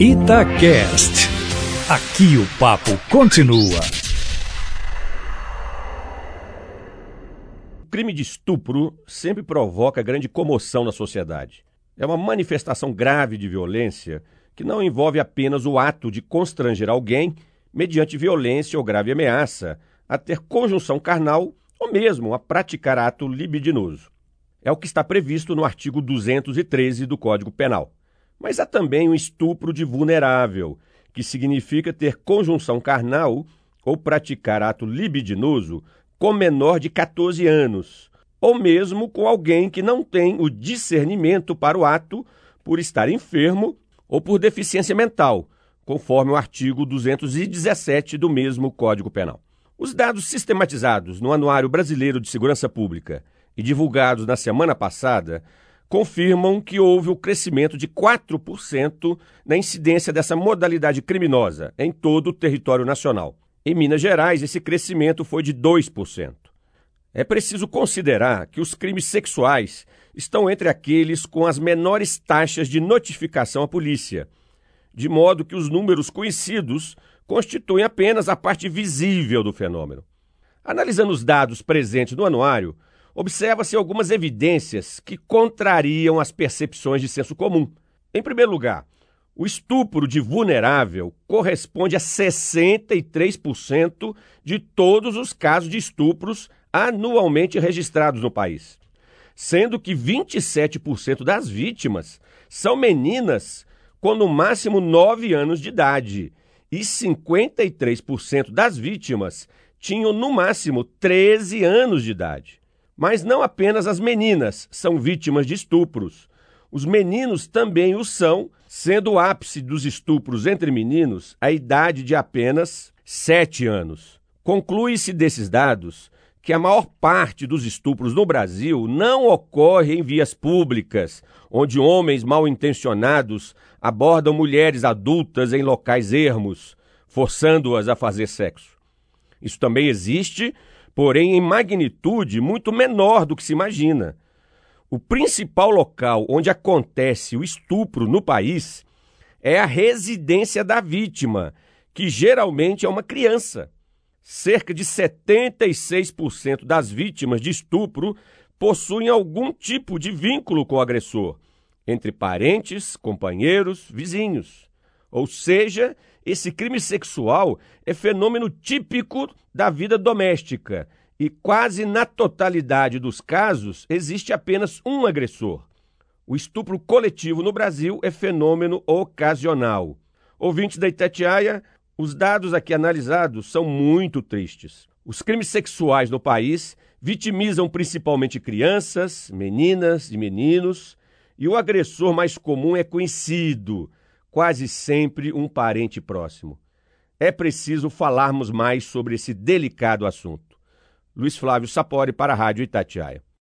Itacast. Aqui o papo continua. O crime de estupro sempre provoca grande comoção na sociedade. É uma manifestação grave de violência que não envolve apenas o ato de constranger alguém mediante violência ou grave ameaça a ter conjunção carnal ou mesmo a praticar ato libidinoso. É o que está previsto no artigo 213 do Código Penal. Mas há também o estupro de vulnerável, que significa ter conjunção carnal ou praticar ato libidinoso com menor de 14 anos, ou mesmo com alguém que não tem o discernimento para o ato por estar enfermo ou por deficiência mental, conforme o artigo 217 do mesmo Código Penal. Os dados sistematizados no Anuário Brasileiro de Segurança Pública e divulgados na semana passada confirmam que houve o crescimento de 4% na incidência dessa modalidade criminosa em todo o território nacional. Em Minas Gerais, esse crescimento foi de 2%. É preciso considerar que os crimes sexuais estão entre aqueles com as menores taxas de notificação à polícia, de modo que os números conhecidos constituem apenas a parte visível do fenômeno. Analisando os dados presentes no anuário, observa-se algumas evidências que contrariam as percepções de senso comum. Em primeiro lugar, o estupro de vulnerável corresponde a 63% de todos os casos de estupros anualmente registrados no país, sendo que 27% das vítimas são meninas com no máximo 9 anos de idade e 53% das vítimas tinham no máximo 13 anos de idade. Mas não apenas as meninas são vítimas de estupros. Os meninos também o são, sendo o ápice dos estupros entre meninos a idade de apenas 7 anos. Conclui-se desses dados que a maior parte dos estupros no Brasil não ocorre em vias públicas, onde homens mal intencionados abordam mulheres adultas em locais ermos, forçando-as a fazer sexo. Isso também existe porém em magnitude muito menor do que se imagina. O principal local onde acontece o estupro no país é a residência da vítima, que geralmente é uma criança. Cerca de 76% das vítimas de estupro possuem algum tipo de vínculo com o agressor, entre parentes, companheiros, vizinhos. Ou seja, esse crime sexual é fenômeno típico da vida doméstica e quase na totalidade dos casos existe apenas um agressor. O estupro coletivo no Brasil é fenômeno ocasional. Ouvintes da Itatiaia, os dados aqui analisados são muito tristes. Os crimes sexuais no país vitimizam principalmente crianças, meninas e meninos, e o agressor mais comum é conhecido, quase sempre um parente próximo. É preciso falarmos mais sobre esse delicado assunto. Luiz Flávio Sapori para a Rádio Itatiaia.